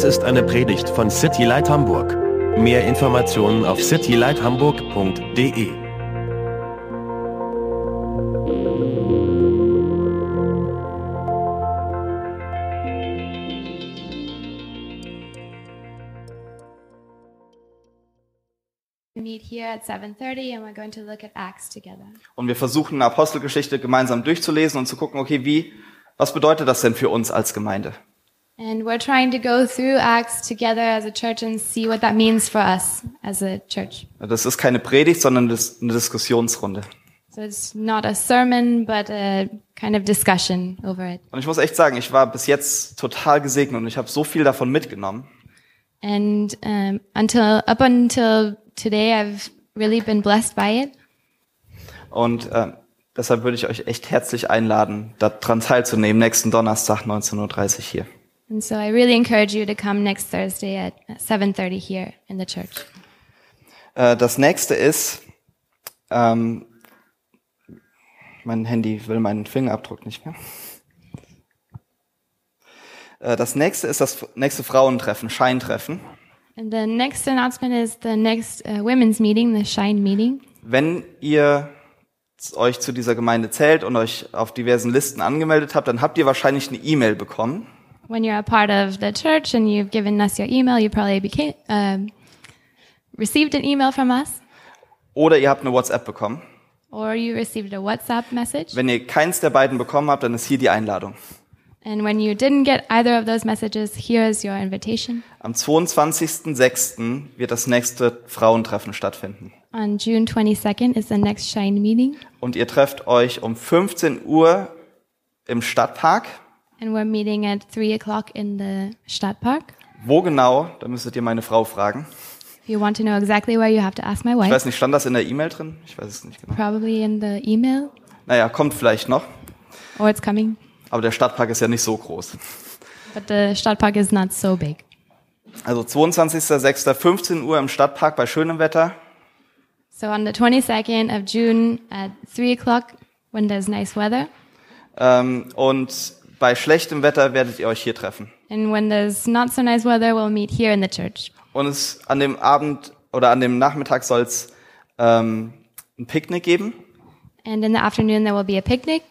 Dies ist eine Predigt von City Light Hamburg. Mehr Informationen auf citylighthamburg.de. We meet here at 7:30 and we're going to look at Acts together. Und wir versuchen Apostelgeschichte gemeinsam durchzulesen und zu gucken, okay, wie, was bedeutet das denn für uns als Gemeinde? And we're trying to go through Acts together as a church and see what that means for us as a church. Das ist keine Predigt, sondern eine Diskussionsrunde. So it's not a sermon, but a kind of discussion over it. Und ich muss echt sagen, ich war bis jetzt total gesegnet und ich habe so viel davon mitgenommen. And um, until up until today, I've really been blessed by it. Und äh, deshalb würde ich euch echt herzlich einladen, daran teilzunehmen, nächsten Donnerstag 19.30 Uhr hier. And so I really encourage you to come next Thursday at 7:30 here in the church. Äh, das nächste ist, ähm, mein Handy will meinen Fingerabdruck nicht mehr. Äh, das nächste ist das nächste Frauentreffen, Scheintreffen. And the next announcement is the next uh, women's meeting, the Shine meeting. Wenn ihr euch zu dieser Gemeinde zählt und euch auf diversen Listen angemeldet habt, dann habt ihr wahrscheinlich eine E-Mail bekommen. When you're a part of the church and you've given us your email, you probably became, um received an email from us, Oder ihr habt eine WhatsApp bekommen. or you received a WhatsApp message. Wenn ihr keins der beiden bekommen habt, dann ist hier die Einladung. And when you didn't get either of those messages, here is your invitation. Am 22.06. wird das nächste Frauentreffen stattfinden. On June 22nd is the next Shine meeting, Und ihr trefft euch um 15 Uhr im Stadtpark. And we're meeting at 3 o'clock in the Stadtpark. Wo genau, da müsstet ihr meine Frau fragen. If you want to know exactly where, you have to ask my Ich wife. weiß nicht, stand das in der E-Mail drin? Ich weiß es nicht genau. Probably in the email, Naja, kommt vielleicht noch. or it's coming. Aber der Stadtpark ist ja nicht so groß. But the Stadtpark is not so big. Also 22.06. 15 Uhr im Stadtpark bei schönem Wetter. So on the 22nd of June at 3 o'clock, when there's nice weather, Ähm, und bei schlechtem Wetter werdet ihr euch hier treffen. and when there's not so nice weather, we'll meet here in the church. Und es an dem Abend oder an dem Nachmittag soll es ähm, ein Picknick geben And in the afternoon, there will be a picnic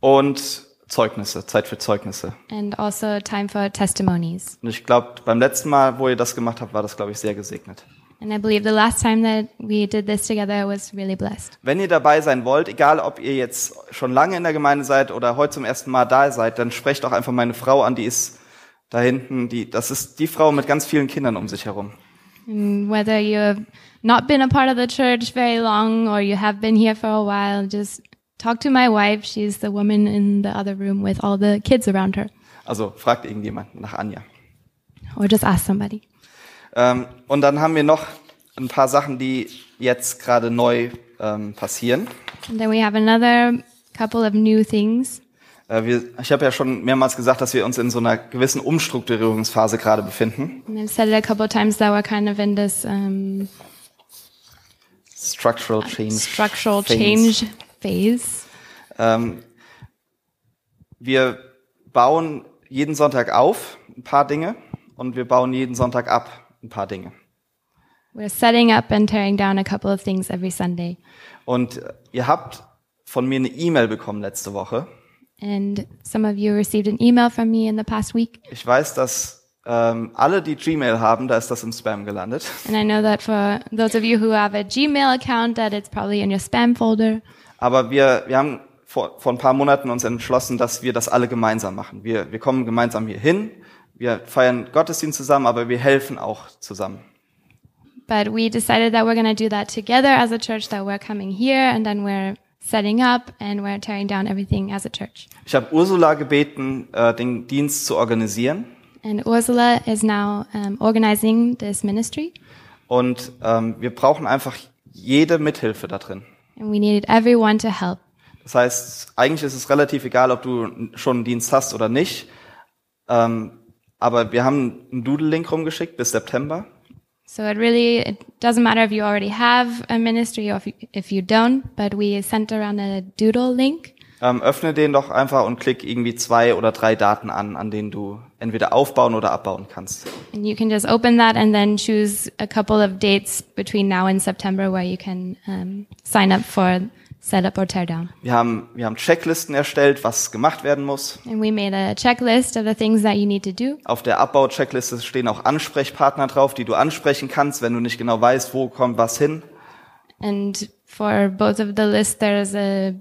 und Zeugnisse, Zeit für Zeugnisse. and also time for testimonies. Und ich glaube, beim letzten Mal, wo ihr das gemacht habt, war das, glaube ich, sehr gesegnet. And I believe the last time that we did this together was really blessed. Wenn ihr dabei sein wollt, egal ob ihr jetzt schon lange in der Gemeinde seid oder heute zum ersten Mal da seid, dann sprecht auch einfach meine Frau an, die ist da hinten, die, das ist die Frau mit ganz vielen Kindern um sich herum. And whether you've not been a part of the church very long or you have been here for a while, just talk to my wife. She's the woman in the other room with all the kids around her. Also fragt irgendjemand nach Anja. Or just ask somebody. Ähm, und dann haben wir noch ein paar Sachen, die jetzt gerade neu ähm, passieren. And then we have another couple of new things. Äh, wir, ich habe ja schon mehrmals gesagt, dass wir uns in so einer gewissen Umstrukturierungsphase gerade befinden. And I've said it a couple of times that we're kind of in this um, Structural Change. structural Phase. change phase. Ähm, wir bauen jeden Sonntag auf ein paar Dinge und wir bauen jeden Sonntag ab ein paar Dinge. We're setting up and tearing down a couple of things every Sunday. Und äh, ihr habt von mir eine E-Mail bekommen letzte Woche. And some of you received an email from me in the past week. Ich weiß, dass ähm, alle, die Gmail haben, da ist das im Spam gelandet. And I know that for those of you who have a Gmail account, that it's probably in your spam folder. Aber wir, wir haben vor, vor ein paar Monaten uns entschlossen, dass wir das alle gemeinsam machen. Wir, wir kommen gemeinsam hier hin, wir feiern Gottesdienst zusammen, aber wir helfen auch zusammen. But we decided that we're going to do that together as a church, that we're coming here and then we're setting up and we're tearing down everything as a church. Ich habe Ursula gebeten, äh, den Dienst zu organisieren. And Ursula is now um, organizing this ministry. Und ähm, wir brauchen einfach jede Mithilfe da drin. And we needed everyone to help. Das heißt, eigentlich ist es relativ egal, ob du schon einen Dienst hast oder nicht. Ähm, aber wir haben einen Doodle-Link rumgeschickt bis September. So it really it doesn't matter if you already have a ministry or if you, if you don't, but we sent around a doodle link. ähm, öffne den doch einfach und klick irgendwie zwei oder drei Daten an, an denen du entweder aufbauen oder abbauen kannst. And you can just open that and then choose a couple of dates between now and September where you can um, sign up for setup or tear down. Wir haben, wir haben Checklisten erstellt, was gemacht werden muss. And we made a checklist of the things that you need to do. Auf der Abbau-Checkliste stehen auch Ansprechpartner drauf, die du ansprechen kannst, wenn du nicht genau weißt, wo kommt was hin. And for both of the lists, there's a,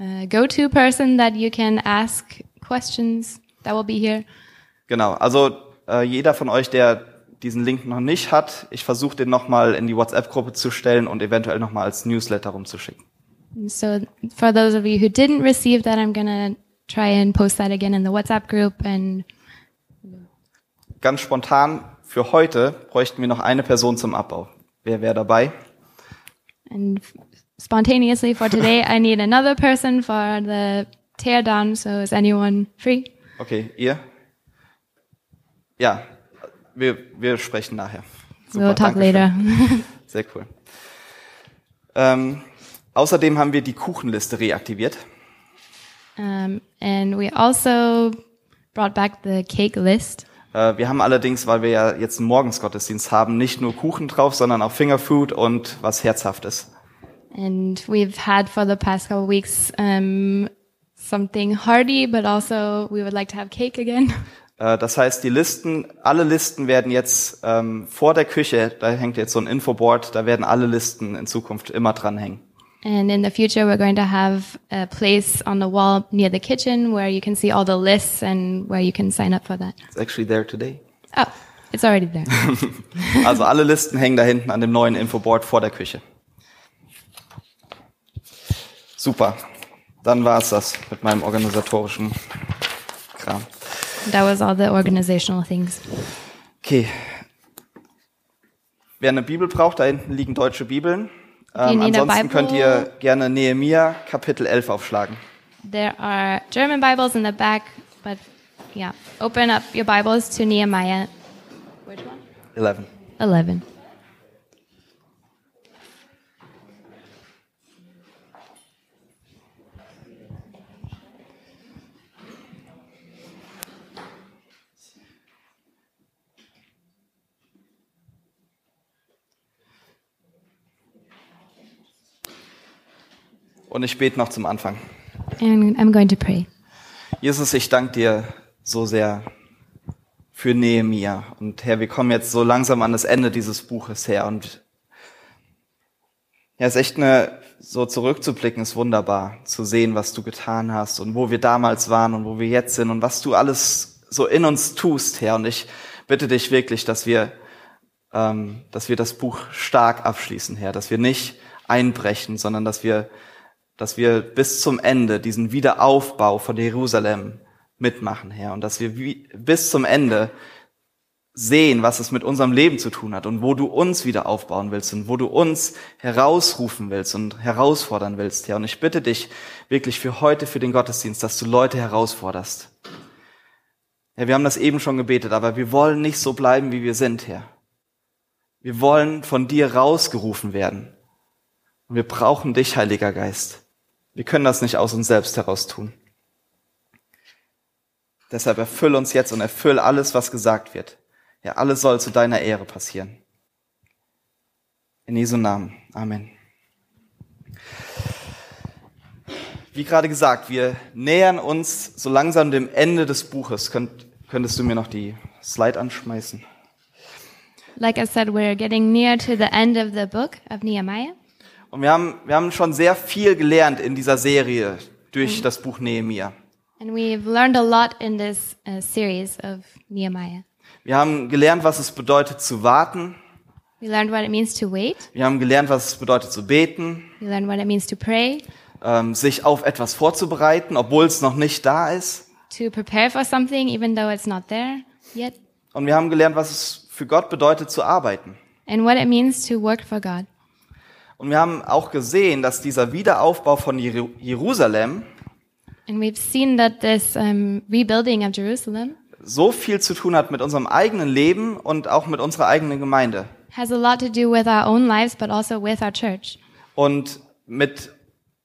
a go-to person that you can ask questions that will be here. Genau, also äh, jeder von euch, der diesen Link noch nicht hat, ich versuche den nochmal in die WhatsApp-Gruppe zu stellen und eventuell nochmal als Newsletter rumzuschicken. So for those of you who didn't receive that, I'm gonna try and post that again in the WhatsApp group and Ganz spontan, für heute bräuchten wir noch eine Person zum Abbau. Wer wäre dabei? And spontaneously for today, I need another person for the tear down. So is anyone free? Okay, ihr? Ja, wir, wir sprechen nachher. we'll talk later. Sehr cool. Ähm, außerdem haben wir die Kuchenliste reaktiviert. um, and we also brought back the cake list. Äh, wir haben allerdings, weil wir ja jetzt einen Morgensgottesdienst haben, nicht nur Kuchen drauf, sondern auch Fingerfood und was Herzhaftes. And we've had for the past couple weeks um, something hearty, but also we would like to have cake again. Äh, das heißt, die Listen, alle Listen werden jetzt ähm, vor der Küche, da hängt jetzt so ein Infoboard, da werden alle Listen in Zukunft immer dranhängen. And in the future, we're going to have a place on the wall near the kitchen where you can see all the lists and where you can sign up for that. It's actually there today. Oh, it's already there. Also alle Listen hängen da hinten an dem neuen Infoboard vor der Küche. Super. Dann war es das mit meinem organisatorischen Kram. that was all the organizational things. Okay. Wer eine Bibel braucht, da hinten liegen deutsche Bibeln. You Ähm, ansonsten könnt ihr gerne Nehemia Kapitel 11 aufschlagen. There are German Bibles in the back, but yeah, open up your Bibles to Nehemiah. Which one? 11. 11. Und ich bete noch zum Anfang. And I'm going to pray. Jesus, ich danke dir so sehr für Nehemia. Und Herr, wir kommen jetzt so langsam an das Ende dieses Buches her. Und ja, es ist echt eine, so zurückzublicken, ist wunderbar, zu sehen, was du getan hast und wo wir damals waren und wo wir jetzt sind und was du alles so in uns tust, Herr. Und ich bitte dich wirklich, dass wir, ähm, dass wir das Buch stark abschließen, Herr, dass wir nicht einbrechen, sondern dass wir dass wir bis zum Ende diesen Wiederaufbau von Jerusalem mitmachen, Herr, und dass wir bis zum Ende sehen, was es mit unserem Leben zu tun hat und wo du uns wieder aufbauen willst und wo du uns herausrufen willst und herausfordern willst, Herr. Und ich bitte dich wirklich für heute, für den Gottesdienst, dass du Leute herausforderst. Ja, wir haben das eben schon gebetet, aber wir wollen nicht so bleiben, wie wir sind, Herr. Wir wollen von dir rausgerufen werden. Und wir brauchen dich, Heiliger Geist. Wir können das nicht aus uns selbst heraus tun. Deshalb erfüll uns jetzt und erfüll alles, was gesagt wird. Ja, alles soll zu deiner Ehre passieren. In Jesu Namen. Amen. Wie gerade gesagt, wir nähern uns so langsam dem Ende des Buches. Könnt, könntest du mir noch die Slide anschmeißen? Like I said, we're getting near to the end of the book of Nehemiah. Und wir haben, wir haben schon sehr viel gelernt in dieser Serie durch das Buch Nehemia. And we've learned a lot in this uh, series of Nehemiah. Wir haben gelernt, was es bedeutet zu warten. We learned what it means to wait. Wir haben gelernt, was es bedeutet zu beten, We learned what it means to pray, ähm, sich auf etwas vorzubereiten, obwohl es noch nicht da ist. to prepare for something even though it's not there yet, Und wir haben gelernt, was es für Gott bedeutet zu arbeiten. and what it means to work for God. Und wir haben auch gesehen, dass dieser Wiederaufbau von Jeru- Jerusalem And we've seen that this um, rebuilding of Jerusalem so viel zu tun hat mit unserem eigenen Leben und auch mit unserer eigenen Gemeinde. has a lot to do with our own lives, but also with our church Und mit,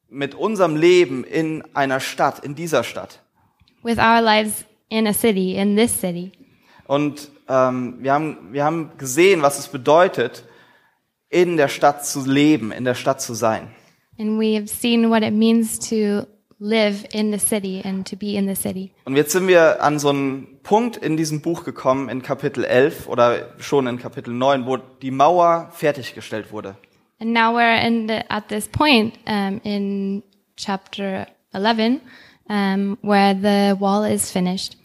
mit unserem Leben in einer Stadt, in dieser Stadt. with our lives in a city, in this city. Und ähm, wir, haben, wir haben gesehen, was es bedeutet, in der Stadt zu leben, in der Stadt zu sein. And we have seen what it means to live in the city and to be in the city. Und jetzt sind wir an so einen Punkt in diesem Buch gekommen, in Kapitel 11 oder schon in Kapitel 9, wo die Mauer fertiggestellt wurde. And now we're in the, at this point um, in chapter 11 um, where the wall is finished.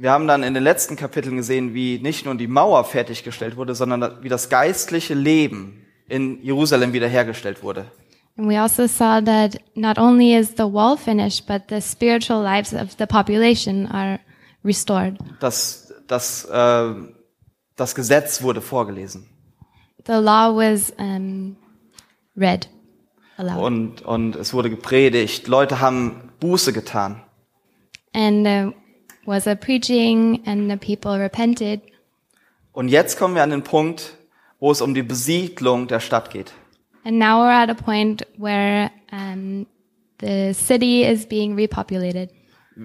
Wir haben dann in den letzten Kapiteln gesehen, wie nicht nur die Mauer fertiggestellt wurde, sondern wie das geistliche Leben in Jerusalem wiederhergestellt wurde. And we also saw that not only is the wall finished, but the spiritual lives of the population are restored. Das, das, äh, das Gesetz wurde vorgelesen. The law was um, read aloud. Und, und es wurde gepredigt. Leute haben Buße getan. and there was a preaching and the people repented Und jetzt kommen wir an den Punkt, wo es um die Besiedlung der Stadt geht. and now we're at a point where um, the city is being repopulated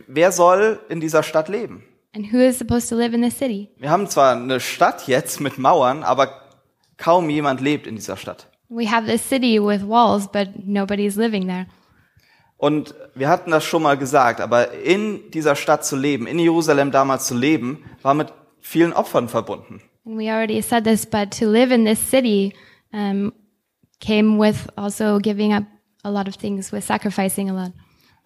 Wer soll in dieser Stadt leben? and who is supposed to live in the city Wir haben zwar eine Stadt jetzt mit Mauern, aber kaum jemand lebt in dieser Stadt. we have this city with walls but nobody's living there Und wir hatten das schon mal gesagt, aber in dieser Stadt zu leben, in Jerusalem damals zu leben, war mit vielen Opfern verbunden. and we already said this but to live in this city um, came with also giving up a lot of things with sacrificing a lot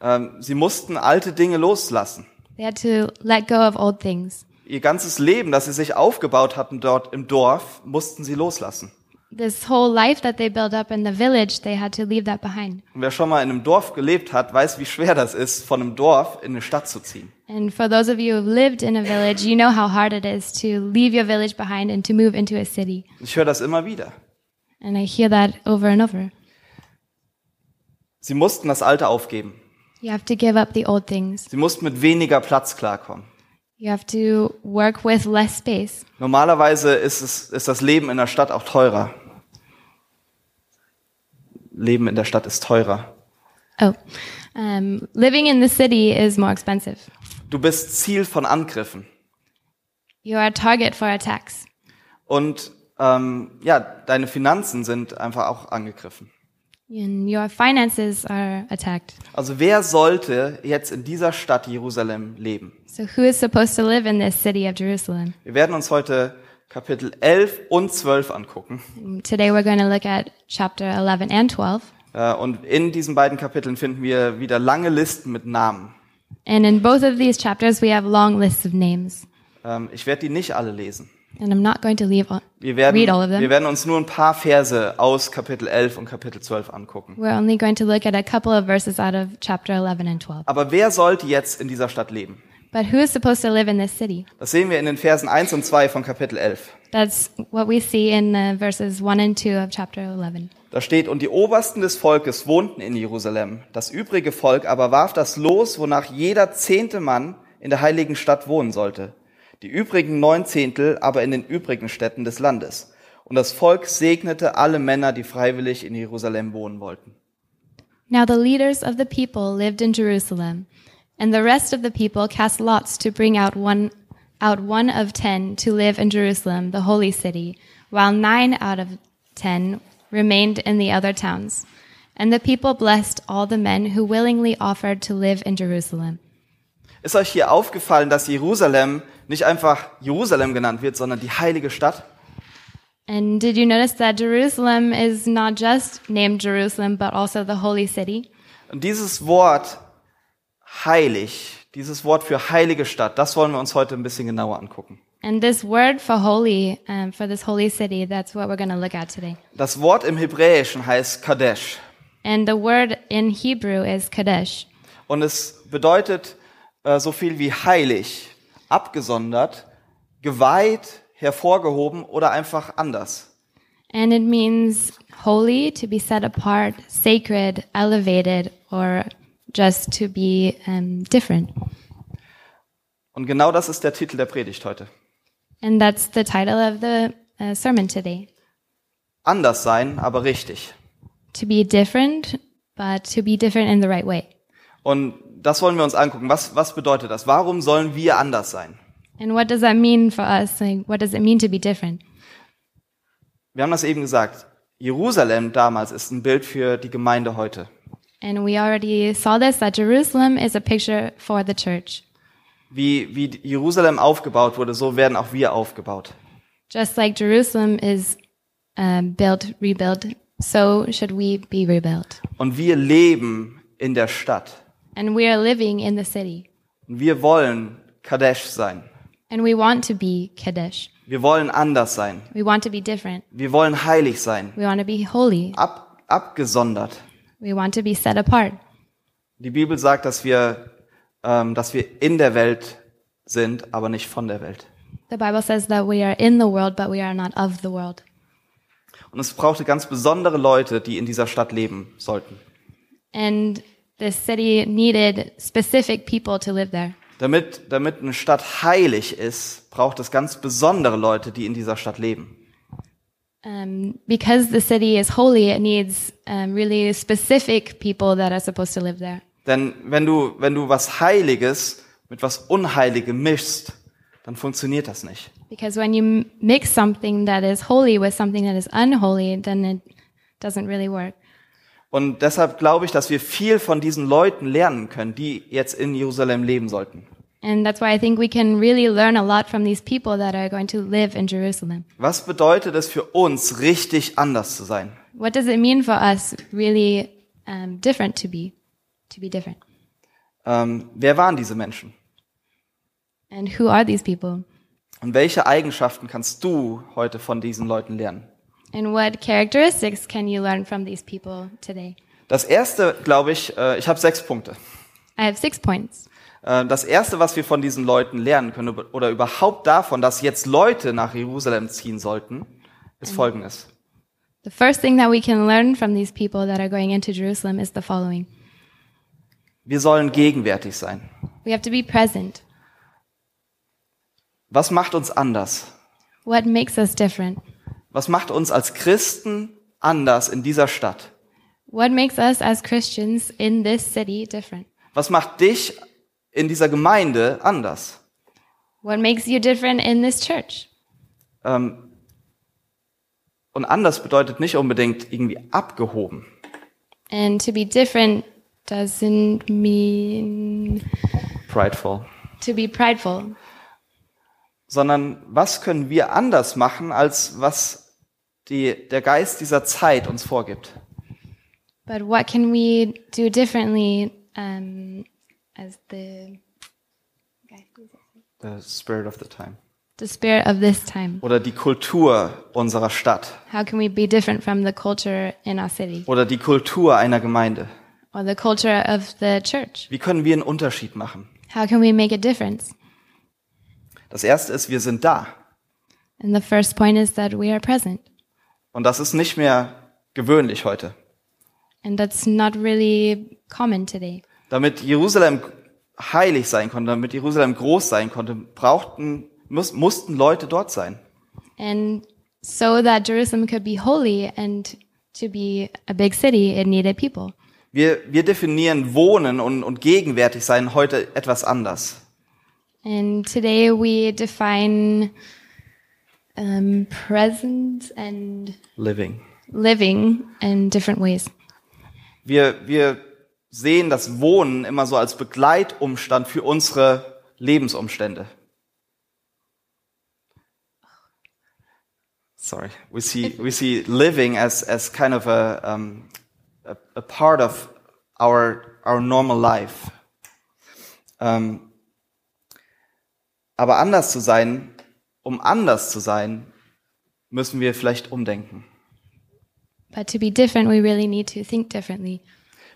Ähm, sie mussten alte Dinge loslassen. they had to let go of old things Ihr ganzes Leben, das sie sich aufgebaut hatten dort im Dorf, mussten sie loslassen. This whole life that they built up in the village they had to leave that behind Und wer schon mal in einem Dorf gelebt hat, weiß, wie schwer das ist, von einem Dorf in eine Stadt zu ziehen. And for those of you who've lived in a village, you know how hard it is to leave your village behind and to move into a city. Ich höre das immer wieder. And I hear that over and over. Sie mussten das Alte aufgeben. You have to give up the old things. Sie mussten mit weniger Platz klarkommen. You have to work with less space. Normalerweise ist, es, ist das Leben in der Stadt auch teurer. Leben in der Stadt ist teurer. Oh, um, living in the city is more expensive. Du bist Ziel von Angriffen. You are a target for attacks. Und ähm, ja, deine Finanzen sind einfach auch angegriffen. And your finances are attacked. Also wer sollte jetzt in dieser Stadt Jerusalem leben? So who is supposed to live in this city of Jerusalem? Wir werden uns heute Kapitel 11 und 12 angucken. Today we're going to look at chapter 11 and 12. Äh, Und in diesen beiden Kapiteln finden wir wieder lange Listen mit Namen. And in both of these chapters we have long lists of names. Ähm, Ich werde die nicht alle lesen. And I'm not going to leave all, Wir werden, read all of them. wir werden uns nur ein paar Verse aus Kapitel 11 und Kapitel 12 angucken. We're only going to look at a couple of verses out of chapter 11 and 12. Aber wer sollte jetzt in dieser Stadt leben? But who is supposed to live in this city? Das sehen wir in den Versen 1 und 2 von Kapitel 11. That's what we see in uh, verses 1 and 2 of chapter 11. Da steht, und die Obersten des Volkes wohnten in Jerusalem. Das übrige Volk aber warf das Los, wonach jeder zehnte Mann in der heiligen Stadt wohnen sollte. Die übrigen neun Zehntel aber in den übrigen Städten des Landes. Und das Volk segnete alle Männer, die freiwillig in Jerusalem wohnen wollten. Now the leaders of the people lived in Jerusalem, and the rest of the people cast lots to bring out one out one of ten to live in Jerusalem, the holy city, while nine out of ten remained in the other towns. And the people blessed all the men who willingly offered to live in Jerusalem. Ist euch hier aufgefallen, dass Jerusalem nicht einfach Jerusalem genannt wird, sondern die heilige Stadt? And did you notice that Jerusalem is not just named Jerusalem, but also the holy city? Und dieses Wort heilig, dieses Wort für heilige Stadt, das wollen wir uns heute ein bisschen genauer angucken. And this word for holy, um, for this holy city, that's what we're going to look at today. Das Wort im Hebräischen heißt Kadesh. And the word in Hebrew is Kadesh. Und es bedeutet äh, so viel wie heilig, abgesondert, geweiht, hervorgehoben oder einfach anders. And it means holy, to be set apart, sacred, elevated, or just to be um, different. Und genau das ist der Titel der Predigt heute. And that's the title of the uh, sermon today. Anders sein, aber richtig. to be different, but to be different in the right way. Und das wollen wir uns angucken. Was, was bedeutet das? Warum sollen wir anders sein? And what does that mean for us? Like, what does it mean to be different? Wir haben das eben gesagt. Jerusalem damals ist ein Bild für die Gemeinde heute. And we already saw this that Jerusalem is a picture for the church. Wie, wie Jerusalem aufgebaut wurde, so werden auch wir aufgebaut. Just like Jerusalem is um, built, rebuilt, so should we be rebuilt. Und wir leben in der Stadt. And we are living in the city. Und wir wollen Kadesh sein. And we want to be Kadesh. Wir wollen anders sein. We want to be different. Wir wollen heilig sein. We want to be holy. Ab, abgesondert. We want to be set apart. Die Bibel sagt, dass wir, ähm, dass wir in der Welt sind, aber nicht von der Welt. The Bible says that we are in the world, but we are not of the world. Und es brauchte ganz besondere Leute, die in dieser Stadt leben sollten. And the city needed specific people to live there. Damit, damit eine Stadt heilig ist, braucht es ganz besondere Leute, die in dieser Stadt leben. Um, because the city is holy, it needs um, really specific people that are supposed to live there. Denn wenn du, wenn du was Heiliges mit was Unheiligem mischst, dann funktioniert das nicht. Because when you mix something that is holy with something that is unholy, then it doesn't really work. Und deshalb glaube ich, dass wir viel von diesen Leuten lernen können, die jetzt in Jerusalem leben sollten. And that's why I think we can really learn a lot from these people that are going to live in Jerusalem. Was bedeutet es für uns, richtig anders zu sein? What does it mean for us really um, different to be, to be different? Ähm, wer waren diese Menschen? And who are these people? Und welche Eigenschaften kannst du heute von diesen Leuten lernen? And what characteristics can you learn from these people today? Das erste, glaube ich, äh, ich habe sechs Punkte. I have six points. Äh, Das erste, was wir von diesen Leuten lernen können oder überhaupt davon, dass jetzt Leute nach Jerusalem ziehen sollten, ist Folgendes. The first thing that we can learn from these people that are going into Jerusalem is the following. Wir sollen gegenwärtig sein. We have to be present. Was macht uns anders? What makes us different? Was macht uns als Christen anders in dieser Stadt? What makes us as Christians in this city different? Was macht dich in dieser Gemeinde anders? What makes you different in this church? Ähm, und anders bedeutet nicht unbedingt irgendwie abgehoben. And to be different doesn't mean Prideful. to be prideful, Sondern was können wir anders machen, als was die, der Geist dieser Zeit uns vorgibt? but what can we do differently um, as the The spirit of the time. the spirit of this time? Oder die Kultur unserer Stadt. How can we be different from the culture in our city Oder die Kultur einer Gemeinde. or the culture of the church? Wie können wir einen Unterschied machen? How can we make a difference? Das erste ist, wir sind da. And the first point is that we are present. Und das ist nicht mehr gewöhnlich heute. And that's not really common today. Damit Jerusalem heilig sein konnte, damit Jerusalem groß sein konnte, brauchten, muss, mussten Leute dort sein. And so that Jerusalem could be holy and to be a big city, it needed people. Wir, wir definieren Wohnen und, und gegenwärtig sein heute etwas anders. And today we define um, present and Living. living in different ways. Wir, wir sehen das Wohnen immer so als Begleitumstand für unsere Lebensumstände. Sorry, we see we see living as as kind of a um, a, a part of our our normal life. Ähm, aber anders zu sein, um anders zu sein, müssen wir vielleicht umdenken. But to be different, we really need to think differently.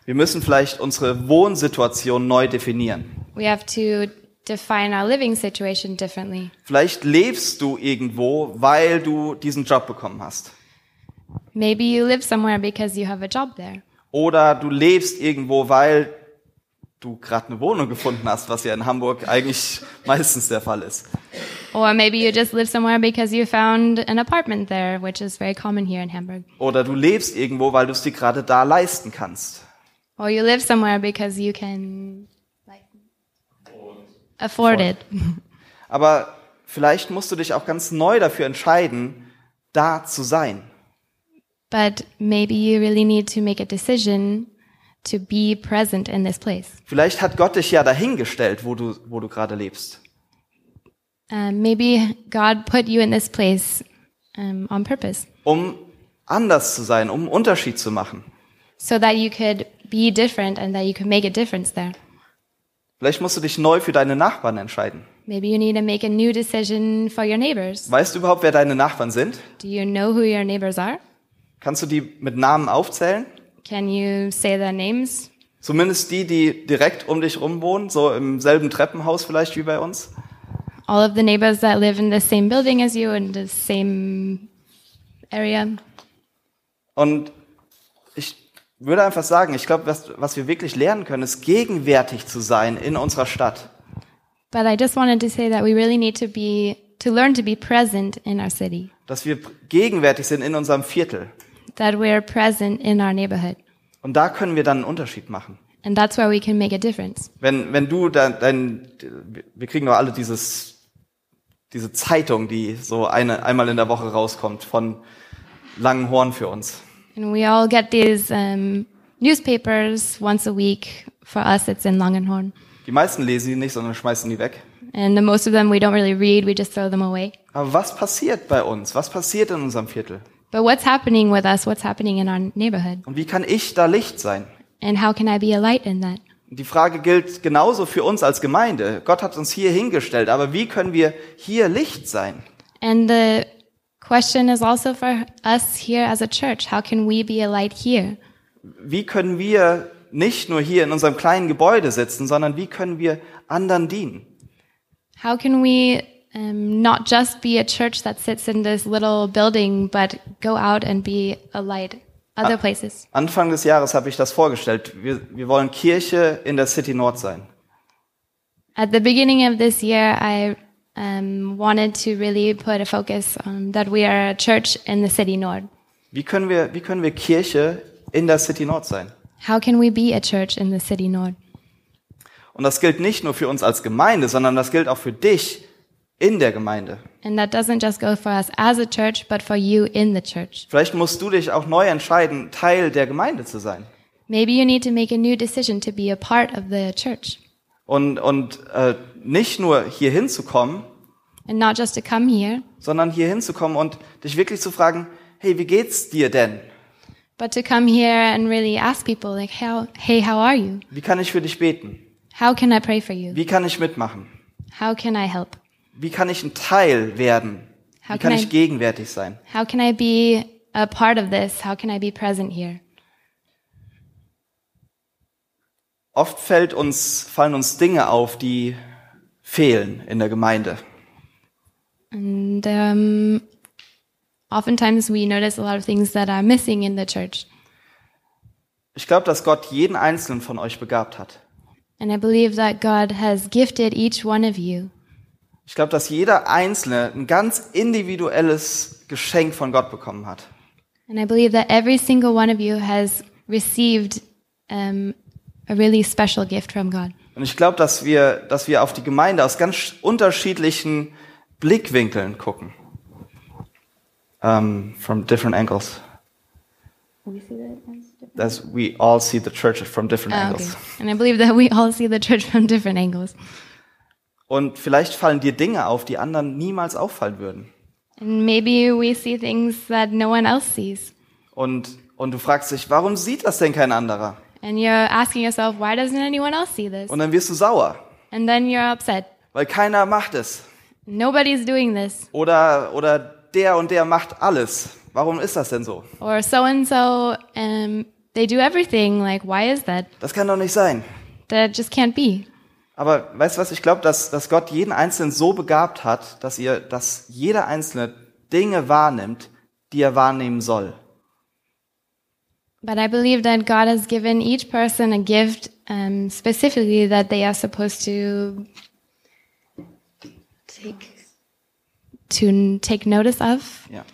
Wir müssen vielleicht unsere Wohnsituation neu definieren. We have to define our living situation differently. Vielleicht lebst du irgendwo, weil du diesen Job bekommen hast. Maybe you live somewhere because you have a job there. Oder du lebst irgendwo, weil du gerade eine Wohnung gefunden hast, was ja in Hamburg eigentlich meistens der Fall ist. Or maybe you just live somewhere because you found an apartment there, which is very common here in Hamburg. Oder du lebst irgendwo, weil du es dir gerade da leisten kannst. Or you live somewhere because you can afford it. Aber vielleicht musst du dich auch ganz neu dafür entscheiden, da zu sein. But maybe you really need to make a decision to be present in this place. Vielleicht hat Gott dich ja dahingestellt, wo du, wo du gerade lebst. Uh, maybe God put you in this place um, on purpose Um anders zu sein, um einen Unterschied zu machen. so that you could be different and that you could make a difference there. Vielleicht musst du dich neu für deine Nachbarn entscheiden. Maybe you need to make a new decision for your neighbors. Weißt du überhaupt, wer deine Nachbarn sind? Do you know who your neighbors are? Kannst du die mit Namen aufzählen? Can you say their names? Zumindest die, die direkt um dich rum wohnen, so im selben Treppenhaus vielleicht wie bei uns. All of the neighbors that live in the same building as you in the same area. Und ich würde einfach sagen, ich glaube, was, was wir wirklich lernen können, ist gegenwärtig zu sein in unserer Stadt. But I just wanted to say that we really need to be to learn to be present in our city. Dass wir gegenwärtig sind in unserem Viertel. That we're present in our neighborhood. Und da können wir dann einen Unterschied machen. And that's where we can make a difference. Wenn, wenn du da, dein, wir kriegen doch alle dieses, diese Zeitung, die so eine, einmal in der Woche rauskommt von Langenhorn für uns. And we all get these um, newspapers once a week. For us, it's in Langenhorn. Die meisten lesen die nicht, sondern schmeißen die weg. And the most of them we don't really read, we just throw them away. Aber was passiert bei uns? Was passiert in unserem Viertel? But what's happening with us? What's happening in our neighborhood? Und wie kann ich da Licht sein? And how can I be a light in that? Die Frage gilt genauso für uns als Gemeinde. Gott hat uns hier hingestellt, aber wie können wir hier Licht sein? And the question is also for us here as a church. How can we be a light here? Wie können wir nicht nur hier in unserem kleinen Gebäude sitzen, sondern wie können wir anderen dienen? How can we um, not just be a church that sits in this little building, but go out and be a light other places? Anfang des Jahres habe ich das vorgestellt. Wir, wir wollen Kirche in der City Nord sein. At the beginning of this year, I um, wanted to really put a focus on that we are a church in the city Nord. Wie können wir, wie können wir Kirche in der City Nord sein? How can we be a church in the city Nord? Und das gilt nicht nur für uns als Gemeinde, sondern das gilt auch für dich in der Gemeinde. And that doesn't just go for us as a church, but for you in the church. Vielleicht musst du dich auch neu entscheiden, Teil der Gemeinde zu sein. Maybe you need to make a new decision to be a part of the church Und, und äh, nicht nur hier hinzukommen, and not just to come here, sondern hier hinzukommen und dich wirklich zu fragen, hey, wie geht's dir denn? but to come here and really ask people like, how, hey, how are you? Wie kann ich für dich beten? How can I pray for you? Wie kann ich mitmachen? How can I help? Wie kann ich ein Teil werden? Wie How kann can ich I- gegenwärtig sein? How can I be a part of this? How can I be present here? Oft fällt uns, fallen uns Dinge auf, die fehlen in der Gemeinde. And um, oftentimes we notice a lot of things that are missing in the church. Ich glaube, dass Gott jeden einzelnen von euch begabt hat. And I believe that God has gifted each one of you. Ich glaube, dass jeder Einzelne ein ganz individuelles Geschenk von Gott bekommen hat. And I believe that every single one of you has received um, a really special gift from God. Und ich glaube, dass wir, dass wir auf die Gemeinde aus ganz unterschiedlichen Blickwinkeln gucken. Um, from different angles. That's, we all see the church from different okay. angles. And I believe that we all see the church from different angles. Und vielleicht fallen dir Dinge auf, die anderen niemals auffallen würden. And maybe we see things that no one else sees. Und, und du fragst dich, warum sieht das denn kein anderer? And you're asking yourself, why doesn't anyone else see this? Und dann wirst du sauer, And then you're upset. weil keiner macht es. Nobody's doing this. Oder, oder der und der macht alles. Warum ist das denn so? Or so and so, um, they do everything. Like, why is that? Das kann doch nicht sein. That just can't be. Aber weißt du was, ich glaube, dass, dass Gott jeden Einzelnen so begabt hat, dass ihr, dass jeder Einzelne Dinge wahrnimmt, die er wahrnehmen soll. But I believe that God has given each person a gift um, specifically that they are supposed to take to take notice of. Ja.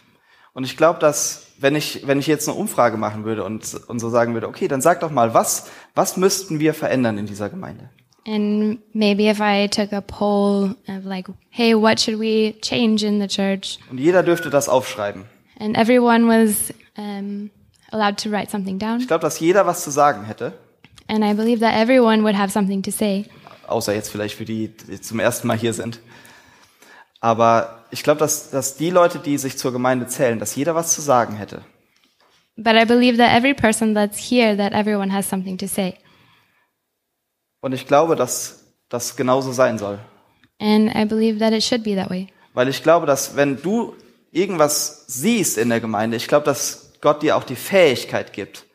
Und ich glaube, dass wenn ich, wenn ich jetzt eine Umfrage machen würde und, und so sagen würde, okay, dann sag doch mal, was, was müssten wir verändern in dieser Gemeinde? And maybe if I took a poll of like, hey, what should we change in the church? Und jeder dürfte das aufschreiben. And everyone was um, allowed to write something down. Ich glaube, dass jeder was zu sagen hätte, And I believe that everyone would have something to say. außer jetzt vielleicht für die, die zum ersten Mal hier sind. Aber ich glaube, dass, dass die Leute, die sich zur Gemeinde zählen, dass jeder was zu sagen hätte. But I believe that every person that's here, that everyone has something to say. Und ich glaube, dass das genauso sein soll. And I believe that it should be that way. Weil ich glaube, dass wenn du irgendwas siehst in der Gemeinde, ich glaube, dass Gott dir auch die Fähigkeit gibt,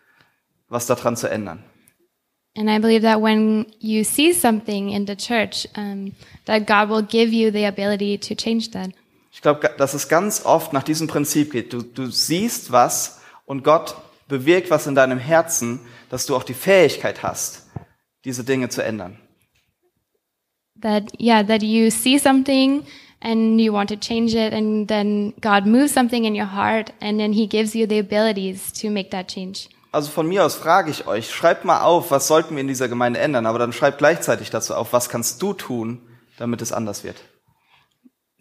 was daran zu ändern. And I believe that when you see something in the church, um, that God will give you the ability to change that. Ich glaube, dass es ganz oft nach diesem Prinzip geht. Du, du siehst was und Gott bewirkt was in deinem Herzen, dass du auch die Fähigkeit hast, diese Dinge zu ändern. That, yeah, that you see something and you want to change it and then God moves something in your heart and then he gives you the abilities to make that change. Also von mir aus frage ich euch, schreibt mal auf, was sollten wir in dieser Gemeinde ändern, aber dann schreibt gleichzeitig dazu auf, was kannst du tun, damit es anders wird.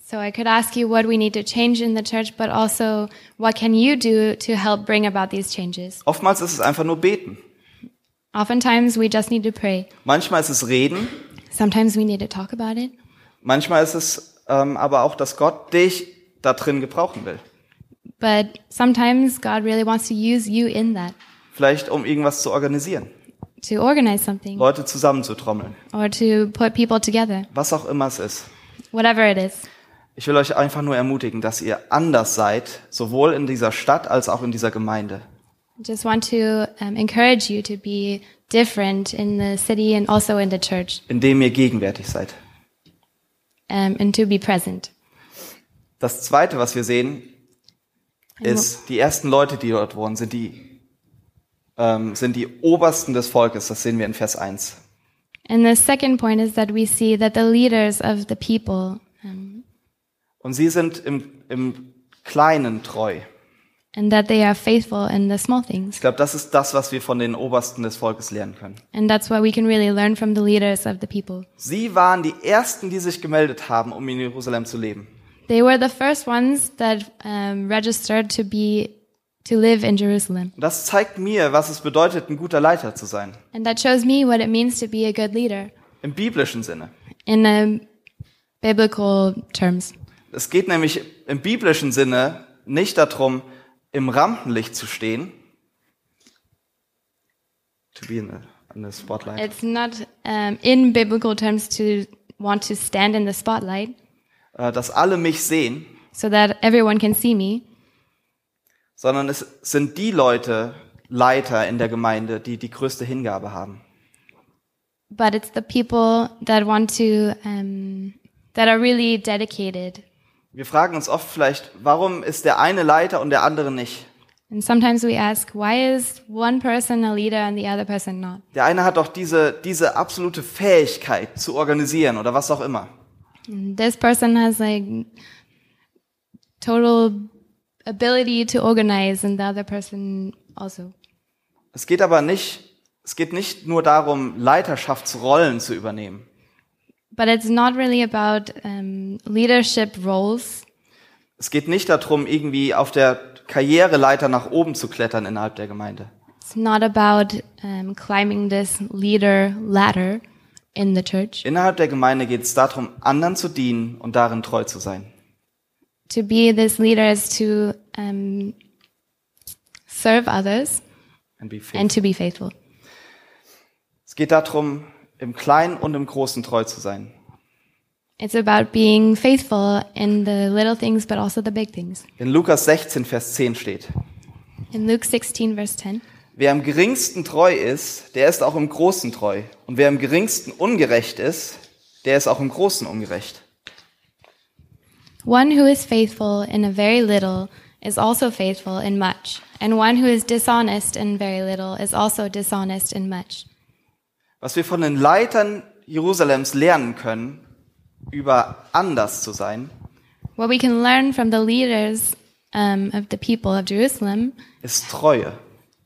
So I could ask you what we need to change in the church, but also what can you do to help bring about these changes? Oftmals ist es einfach nur beten. Oftentimes we just need to pray. Manchmal ist es reden, Sometimes we need to talk about it. manchmal ist es ähm, aber auch, dass Gott dich da drin gebrauchen will. But sometimes God really wants to use you in that Vielleicht um irgendwas zu organisieren, to organize something Leute zusammenzutrommeln, or to put people together, was auch immer es ist. whatever it is. Ich will euch einfach nur ermutigen, dass ihr anders seid, sowohl in dieser Stadt als auch in dieser Gemeinde. Just want to um, encourage you to be different in the city and also in the church indem ihr gegenwärtig seid. um, and to be present. Das zweite, was wir sehen, ist, die ersten Leute, die dort wohnen, sind die, ähm, sind die Obersten des Volkes. Das sehen wir in Vers 1. And the second point is that we see that the leaders of the people um, Und sie sind im, im Kleinen treu. And that they are faithful in the small things. Ich glaube, das ist das, was wir von den Obersten des Volkes lernen können. And that's what we can really learn from the leaders of the people. Sie waren die Ersten, die sich gemeldet haben, um in Jerusalem zu leben. They were the first ones that um, registered to be to live in Jerusalem, Und das zeigt mir, was es bedeutet, ein guter Leiter zu sein. and that shows me what it means to be a good leader Im biblischen Sinne. in um, biblical terms. Es geht nämlich im biblischen Sinne nicht darum, im Rampenlicht zu stehen. To be in the, in the spotlight. It's not um, in biblical terms to want to stand in the spotlight Äh, dass alle mich sehen, so that everyone can see me, sondern es sind die Leute, Leiter in der Gemeinde, die die größte Hingabe haben. but it's the people that want to um, that are really dedicated. Wir fragen uns oft vielleicht, warum ist der eine Leiter und der andere nicht? And sometimes we ask, why is one person a leader and the other person not? Der eine hat doch diese, diese absolute Fähigkeit zu organisieren oder was auch immer. And this person has like total ability to organize, and the other person also. Es geht aber nicht, es geht nicht nur darum, Leiterschaftsrollen zu übernehmen. But it's not really about um, leadership roles. Es geht nicht darum, irgendwie auf der Karriereleiter nach oben zu klettern innerhalb der Gemeinde. It's not about um, climbing this leader ladder in the church. Innerhalb der Gemeinde geht es darum, anderen zu dienen und darin treu zu sein. To be this leader is to um, serve others And and to be faithful. Es geht darum, im Kleinen und im Großen treu zu sein. It's about being faithful in the little things, but also the big things. In Lukas 16, Vers 10 steht, In Luke 16, verse 10. wer am geringsten treu ist, der ist auch im Großen treu. Und wer am geringsten ungerecht ist, der ist auch im Großen ungerecht. One who is faithful in a very little is also faithful in much, and one who is dishonest in very little is also dishonest in much. Was wir von den Leitern Jerusalems lernen können, über anders zu sein, What we can learn from the leaders um, of the people of Jerusalem ist Treue.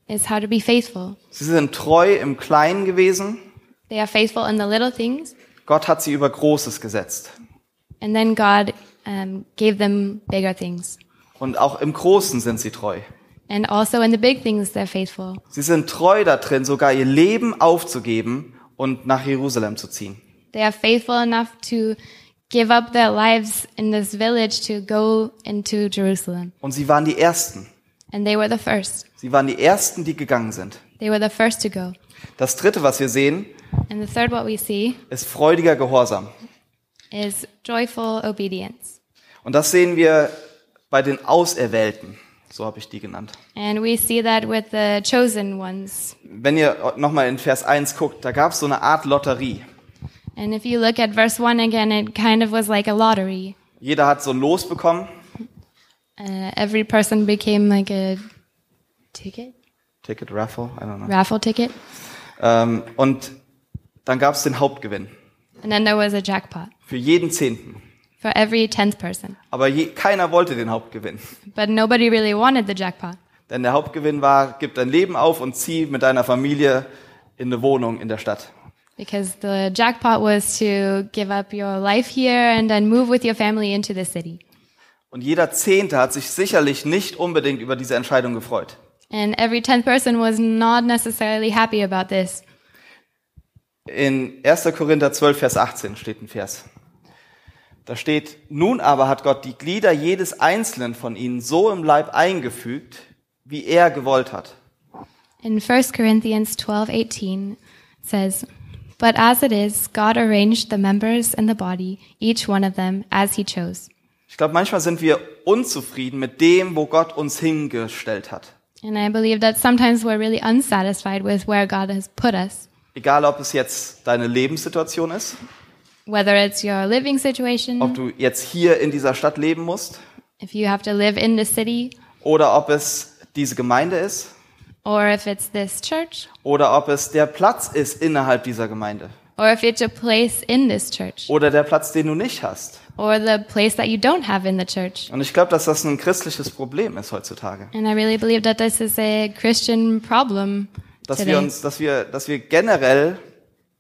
is how to be faithful. Sie sind treu im Kleinen gewesen. They are faithful in the little things, Gott hat sie über Großes gesetzt. and then God um, gave them bigger things. Und auch im Großen sind sie treu. And also in the big things, they're faithful. Sie sind treu da drin, sogar ihr Leben aufzugeben und nach Jerusalem zu ziehen. They are faithful enough to give up their lives in this village to go into Jerusalem. Und sie waren die Ersten. And they were the first. Sie waren die Ersten, die gegangen sind. They were the first to go. Das Dritte, was wir sehen, And the third, what we see, ist freudiger Gehorsam. is joyful obedience. Und das sehen wir bei den Auserwählten. So habe ich die genannt. And we see that with the chosen ones. Wenn ihr nochmal in Vers 1 guckt, da gab es so eine Art Lotterie. And if you look at verse 1 again, it kind of was like a lottery. Jeder hat so ein Los bekommen. Uh, every person became like a ticket, Ticket, Raffle, I don't know. raffle ticket. Ähm, und dann gab es den Hauptgewinn. And then there was a jackpot Für jeden Zehnten. For every 10th person. Aber je, keiner wollte den Hauptgewinn. But nobody really wanted the jackpot. Denn der Hauptgewinn war, gib dein Leben auf und zieh mit deiner Familie in eine Wohnung in der Stadt. Because the jackpot was to give up your life here and then move with your family into the city. Und jeder Zehnte hat sich sicherlich nicht unbedingt über diese Entscheidung gefreut. And every 10th person was not necessarily happy about this. In 1. Korinther 12, Vers 18 steht ein Vers. Da steht, nun aber hat Gott die Glieder jedes einzelnen von ihnen so im Leib eingefügt, wie er gewollt hat. In 1 Corinthians 12:18 says, "But as it is, God arranged the members in the body, each one of them as he chose." Ich glaube, manchmal sind wir unzufrieden mit dem, wo Gott uns hingestellt hat. And I believe that sometimes we're really unsatisfied with where God has put us, Egal, ob es jetzt deine Lebenssituation ist, whether it's your living ob situation, du jetzt hier in dieser Stadt leben musst, if you have to live in the city, oder ob es diese Gemeinde ist, or if it's this church, oder ob es der Platz ist innerhalb dieser Gemeinde, or if it's a place in this church, oder der Platz, den du nicht hast. or the place that you don't have in the church. Und ich glaube, dass das ein christliches Problem ist heutzutage. And I really believe that this is a Christian problem Dass today. wir uns, dass wir, dass wir generell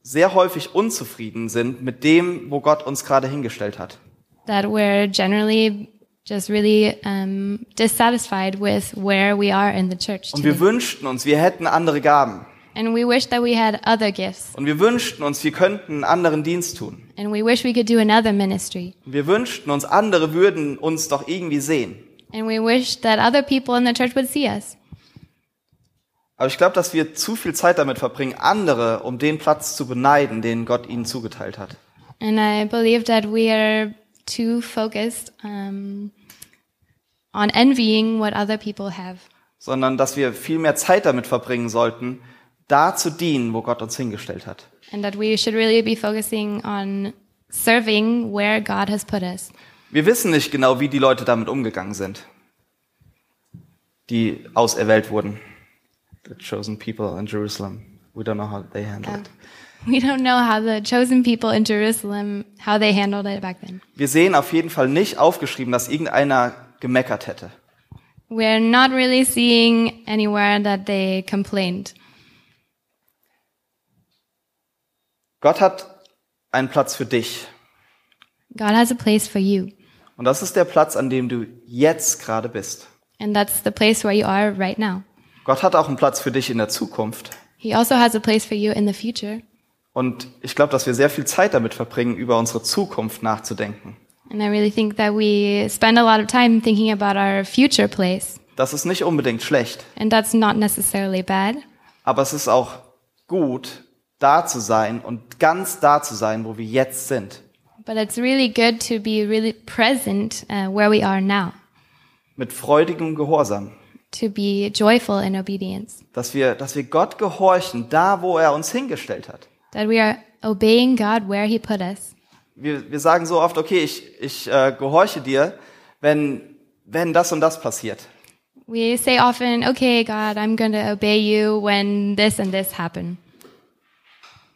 sehr häufig unzufrieden sind mit dem, wo Gott uns gerade hingestellt hat. that we're generally just really um, dissatisfied with where we are in the church. Und wir wünschten uns, wir hätten andere Gaben. And we wish that we had other gifts. Und wir wünschten uns, wir könnten einen anderen Dienst tun. And we wish we could do another ministry. Und wir wünschten uns, andere würden uns doch irgendwie sehen. And we wish that other people in the church would see us. Aber ich glaube, dass wir zu viel Zeit damit verbringen, andere um den Platz zu beneiden, den Gott ihnen zugeteilt hat. And I believe that we are too focused um, on envying what other people have. Sondern dass wir viel mehr Zeit damit verbringen sollten, da zu dienen, wo Gott uns hingestellt hat. And that we should really be focusing on serving where God has put us. Wir wissen nicht genau, wie die Leute damit umgegangen sind, die auserwählt wurden. The chosen people in Jerusalem. We don't know how they handled it. We don't know how the chosen people in Jerusalem, how they handled it back then. Wir sehen auf jeden Fall nicht aufgeschrieben, dass irgendeiner gemeckert hätte. We're not really seeing anywhere that they complained. Gott hat einen Platz für dich. God has a place for you. Und das ist der Platz, an dem du jetzt gerade bist. And that's the place where you are right now. Gott hat auch einen Platz für dich in der Zukunft. He also has a place for you in the future. Und ich glaube, dass wir sehr viel Zeit damit verbringen, über unsere Zukunft nachzudenken. And I really think that we spend a lot of time thinking about our future place. Das ist nicht unbedingt schlecht, And that's not necessarily bad. aber es ist auch gut, da zu sein und ganz da zu sein, wo wir jetzt sind. But it's really good to be really present uh, where we are now, Mit freudigem Gehorsam. To be joyful in obedience, Dass wir, dass wir Gott gehorchen, da wo er uns hingestellt hat. that we are obeying God where He put us. Wir, wir sagen so oft, okay, ich, ich äh, gehorche dir, wenn, wenn das und das passiert. We say often, okay, God, I'm going to obey you when this and this happen.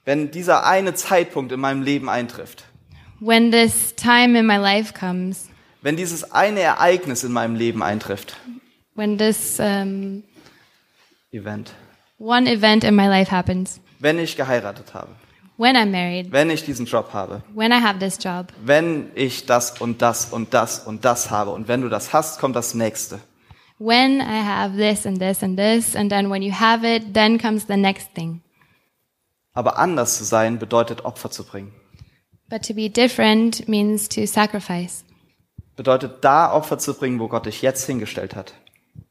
Wenn dieser eine Zeitpunkt in meinem Leben eintrifft. When this time in my life comes, Wenn dieses eine Ereignis in meinem Leben eintrifft, when this um, Event, one event in my life happens, wenn ich geheiratet habe, when I'm married, wenn ich diesen Job habe, when I have this job, wenn ich das und das und das und das habe und wenn du das hast, kommt das nächste. when I have this and this and this, and then when you have it, then comes the next thing. Aber anders zu sein bedeutet Opfer zu bringen. But to be different means to sacrifice. Bedeutet da Opfer zu bringen, wo Gott dich jetzt hingestellt hat.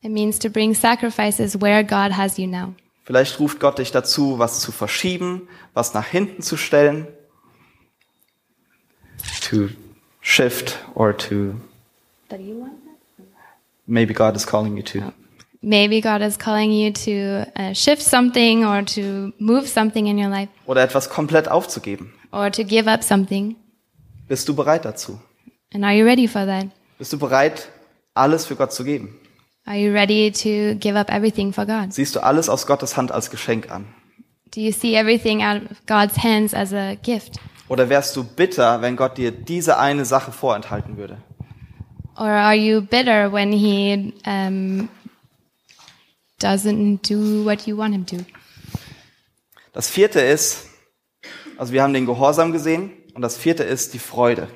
It means to bring sacrifices where God has you now. Vielleicht ruft Gott dich dazu, was zu verschieben, was nach hinten zu stellen. To shift or to maybe God is calling you to. Maybe God is calling you to uh, shift something or to move something in your life Oder etwas komplett aufzugeben. or to give up something. Bist du bereit dazu? And are you ready for that? Bist du bereit, alles für Gott zu geben? Are you ready to give up everything for God? Siehst du alles aus Gottes Hand als Geschenk an? Do you see everything out of God's hands as a gift? Oder wärst du bitter, wenn Gott dir diese eine Sache vorenthalten würde? Or are you bitter when He um, doesn't do what you want Him to? Das vierte ist, also wir haben den Gehorsam gesehen und das vierte ist die Freude.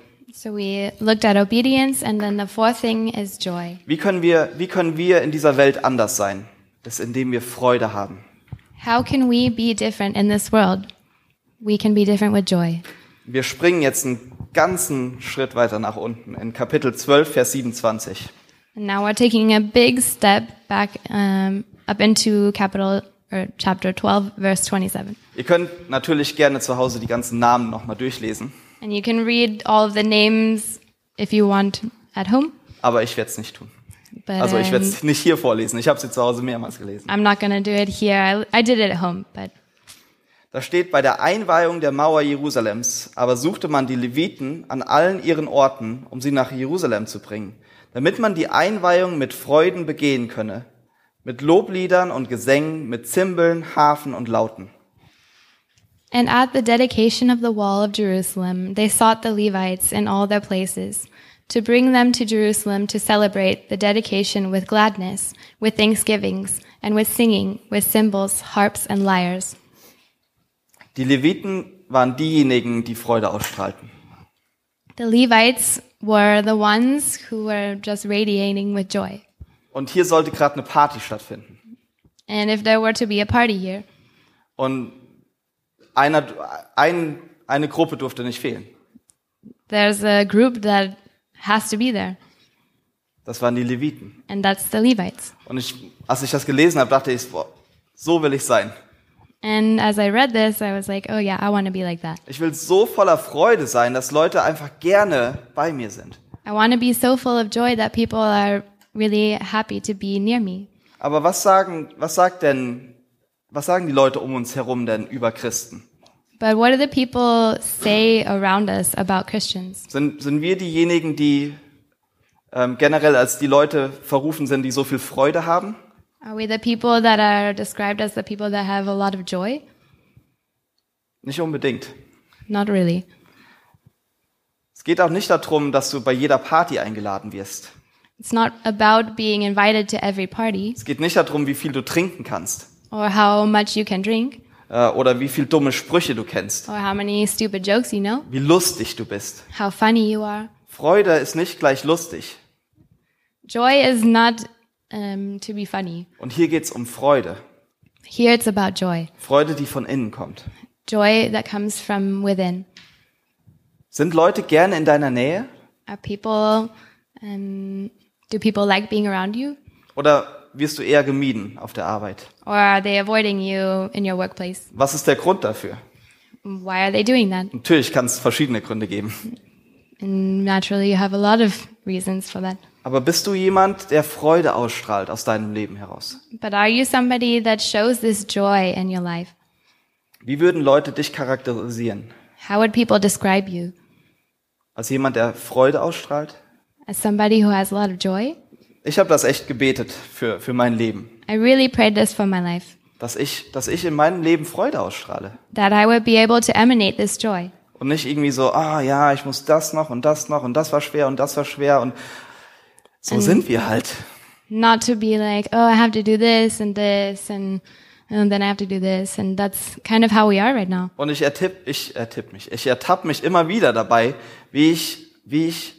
So we looked at obedience, and then the fourth thing is joy. Wie können wir, wie können wir in dieser Welt anders sein? Das indem wir Freude haben. How can we be different in this world? We can be different with joy. Wir springen jetzt einen ganzen Schritt weiter nach unten in Kapitel 12, Vers 27. And now we're taking a big step back um, up into capital or chapter 12, verse 27. Ihr könnt natürlich gerne zu Hause die ganzen Namen nochmal durchlesen, And you can read all of the names if you want at home. aber ich werde es nicht tun. But Also ich werde es nicht hier vorlesen. Ich habe sie zu Hause mehrmals gelesen. I'm not going to do it here. I, I did it at home, but Da steht, bei der Einweihung der Mauer Jerusalems aber suchte man die Leviten an allen ihren Orten, um sie nach Jerusalem zu bringen, damit man die Einweihung mit Freuden begehen könne, mit Lobliedern und Gesängen, mit Zimbeln, Harfen und Lauten. And at the dedication of the wall of Jerusalem, they sought the Levites in all their places, to bring them to Jerusalem to celebrate the dedication with gladness, with thanksgivings, and with singing, with cymbals, harps, and lyres. Die Leviten waren diejenigen, die Freude ausstrahlten. The Levites were the ones who were just radiating with joy. Und hier sollte gerade eine Party stattfinden. And if there were to be a party here, Und einer, ein, eine Gruppe durfte nicht fehlen. there's a group that has to be there, Das waren die Leviten. and that's the Levites. Und ich, als ich das gelesen habe, dachte ich, boah, so will ich sein. And as I read this, I was like, oh yeah, I want to be like that. Ich will so voller Freude sein, dass Leute einfach gerne bei mir sind. I want to be so full of joy that people are really happy to be near me. Aber was sagen, was sagt denn, was sagen die Leute um uns herum denn über Christen? But what do the people say around us about Christians? Sind, sind wir diejenigen, die ähm, generell als die Leute verrufen sind, die so viel Freude haben? Are we the people that are described as the people that have a lot of joy? Nicht unbedingt. Not really. Es geht auch nicht darum, dass du bei jeder Party eingeladen wirst. It's not about being invited to every party Es geht nicht darum, wie viel du trinken kannst or how much you can drink äh, oder wie viel dumme Sprüche du kennst, or how many stupid jokes you know, wie lustig du bist. how funny you are. Freude ist nicht gleich lustig. Joy is not um, to be funny. Und hier geht's um Freude. Here it's about joy. Freude, die von innen kommt. Joy that comes from within. Sind Leute gerne in deiner Nähe? Are people, um, do people like being around you? Oder wirst du eher gemieden auf der Arbeit? Or are they avoiding you in your workplace? Was ist der Grund dafür? Why are they doing that? Natürlich kann es verschiedene Gründe geben. And naturally, you have a lot of reasons for that. Aber bist du jemand, der Freude ausstrahlt aus deinem Leben heraus? But are you somebody that shows this joy in your life? Wie würden Leute dich charakterisieren? How would people describe you? Als jemand, der Freude ausstrahlt? As somebody who has a lot of joy? Ich habe das echt gebetet für, für mein Leben. I really prayed this for my life. Dass ich, dass ich in meinem Leben Freude ausstrahle. That I would be able to emanate this joy. Und nicht irgendwie so, ah ja, ich muss das noch und das noch und das war schwer und das war schwer und so sind wir halt. Not to be like, oh, I have to do this and this and, and then I have to do this. And that's kind of how we are right now. Und ich ertipp, ich ertipp mich, ich ertapp mich immer wieder dabei, wie ich, wie ich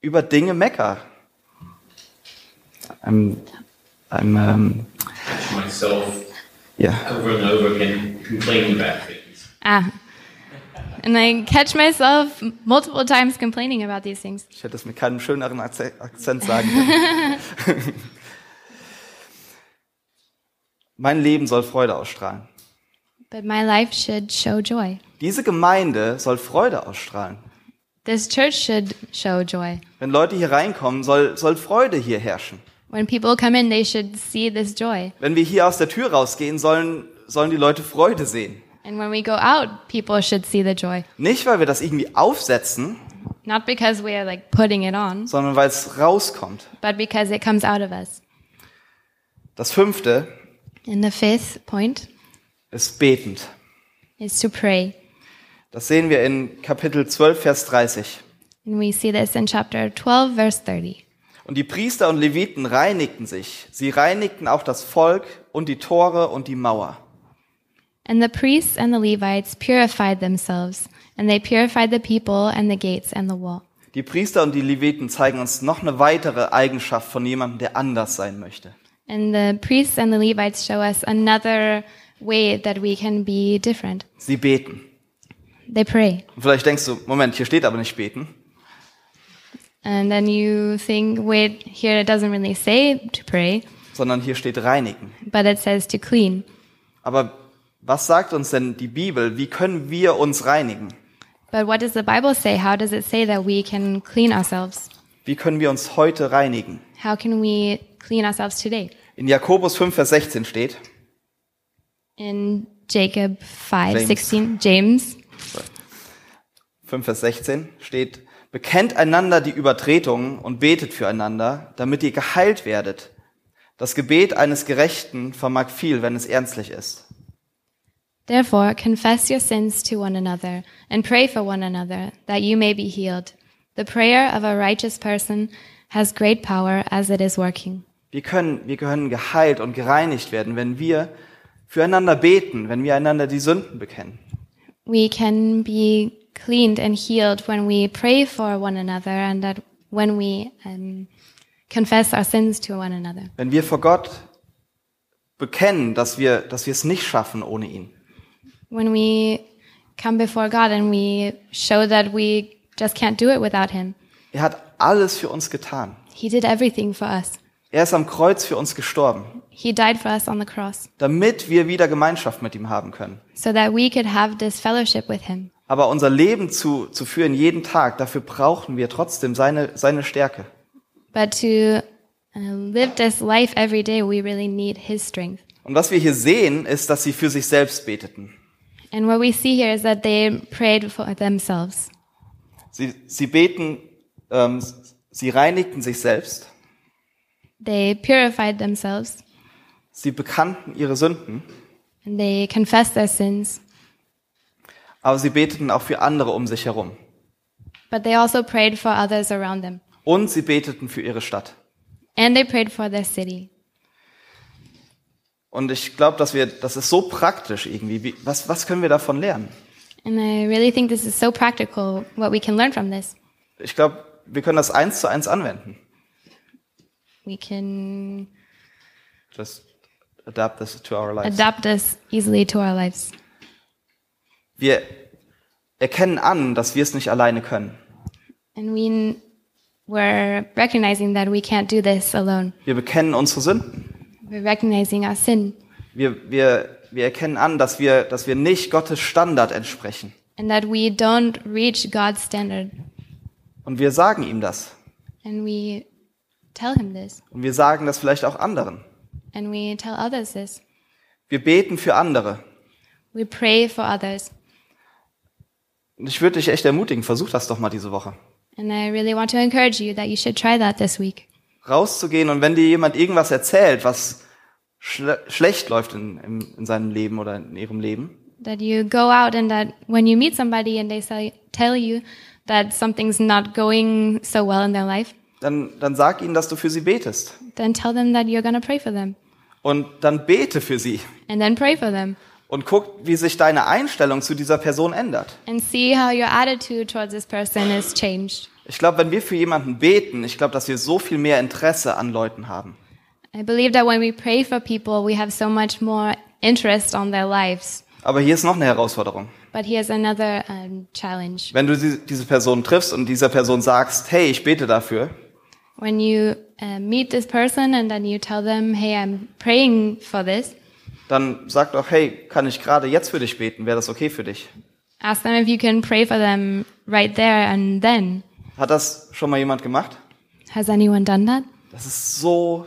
über Dinge mecker. I'm, I'm, um, catch myself yeah. over and over again complaining about things. Ah. And I catch myself multiple times complaining about these things. Ich hätte es mit keinem schöneren Akze- Akzent sagen können. mein Leben soll Freude ausstrahlen. But my life should show joy. Diese Gemeinde soll Freude ausstrahlen. This church should show joy. Wenn Leute hier reinkommen, soll, soll Freude hier herrschen. When people come in, they should see this joy. Wenn wir hier aus der Tür rausgehen, sollen, sollen die Leute Freude sehen. And when we go out, people should see the joy. Nicht, weil wir das irgendwie aufsetzen, Not because we are like putting it on, sondern weil es rauskommt. but because it comes out of us. Das fünfte And the fifth point ist betend. is to pray. Das sehen wir in Kapitel 12, Vers 30. And we see this in chapter 12, verse 30. Und die Priester und Leviten reinigten sich. Sie reinigten auch das Volk und die Tore und die Mauer. And the priests and the Levites purified themselves, and they purified the people and the gates and the wall. Die Priester und die Leviten zeigen uns noch eine weitere Eigenschaft von jemandem, der anders sein möchte. And the priests and the Levites show us another way that we can be different. Sie beten. They pray. Und vielleicht denkst du, Moment, hier steht aber nicht beten. And then you think, wait, here it doesn't really say to pray, sondern hier steht reinigen. but it says to clean. Aber was sagt uns denn die Bibel? Wie können wir uns reinigen? But what does the Bible say? How does it say that we can clean ourselves? Wie können wir uns heute reinigen? How can we clean ourselves today? In Jakobus 5, Vers 16 steht, In Jacob 5, James. 16, James 5, Vers 16 steht, bekennt einander die Übertretungen und betet füreinander, damit ihr geheilt werdet. Das Gebet eines Gerechten vermag viel, wenn es ernstlich ist. Therefore, confess your sins to one another and pray for one another that you may be healed. The prayer of a righteous person has great power as it is working. Wir können, wir können geheilt und gereinigt werden, wenn wir füreinander beten, wenn wir einander die Sünden bekennen. We can be cleaned and healed when we pray for one another and that when we um, confess our sins to one another. Wenn wir vor Gott bekennen, dass wir, dass wir es nicht schaffen ohne ihn. When we come before God and we show that we just can't do it without Him. Er hat alles für uns getan. He did everything for us. Er ist am Kreuz für uns gestorben, He died for us on the cross damit wir wieder Gemeinschaft mit ihm haben können. so that we could have this fellowship with Him. Aber unser Leben zu, zu führen jeden Tag, dafür brauchen wir trotzdem seine, seine Stärke. But to live this life every day, we really need His strength. Und was wir hier sehen, ist, dass sie für sich selbst beteten. And what we see here is that they prayed for themselves. Sie, sie beten, ähm, sie reinigten sich selbst, They purified themselves sie bekannten ihre Sünden, and they confessed their sins. Aber sie beteten auch für andere um sich herum. But they also prayed for others around them. Und sie beteten für ihre Stadt. And they prayed for their city. Und ich glaube, dass wir, das ist so praktisch irgendwie. Wie, was, was können wir davon lernen? And I really think this is so practical, what we can learn from this. Ich glaube, wir können das eins zu eins anwenden. We can Just adapt this to our lives. adapt this easily to our lives. Wir erkennen an, dass wir es nicht alleine können. And we we're recognizing that we can't do this alone. Wir bekennen unsere Sünden. We're recognizing our sin Wir, wir, wir erkennen an, dass wir, dass wir nicht Gottes Standard entsprechen. and that we don't reach God's standard. Und wir sagen ihm das. And we tell him this. Und wir sagen das vielleicht auch anderen. And we tell others this. Wir beten für andere. We pray for others. Ich würde dich echt ermutigen, versuch das doch mal diese Woche. And I really want to encourage you that you should try that this week. Rauszugehen und wenn dir jemand irgendwas erzählt, was schle schlecht läuft in, in, in seinem Leben oder in ihrem Leben, That you go out and that when you meet somebody and they say, tell you that something's not going so well in their life, dann, dann sag ihnen, dass du für sie betest. then tell them that you're to pray for them. Und dann bete für sie. And then pray for them. Und guck, wie sich deine Einstellung zu dieser Person ändert. And see how your attitude towards this person is changed. Ich glaube, wenn wir für jemanden beten, ich glaube, dass wir so viel mehr Interesse an Leuten haben. I believe that when we pray for people, we have so much more interest on their lives. Aber hier ist noch eine Herausforderung. But here's another um, challenge. Wenn du die- diese Person triffst und dieser Person sagst, hey, ich bete dafür, When you uh, meet this person and then you tell them, hey, I'm praying for this, dann sag doch, hey, kann ich gerade jetzt für dich beten? Wäre das okay für dich? ask them if you can pray for them right there and then. Hat das schon mal jemand gemacht? Has anyone done that? Das ist so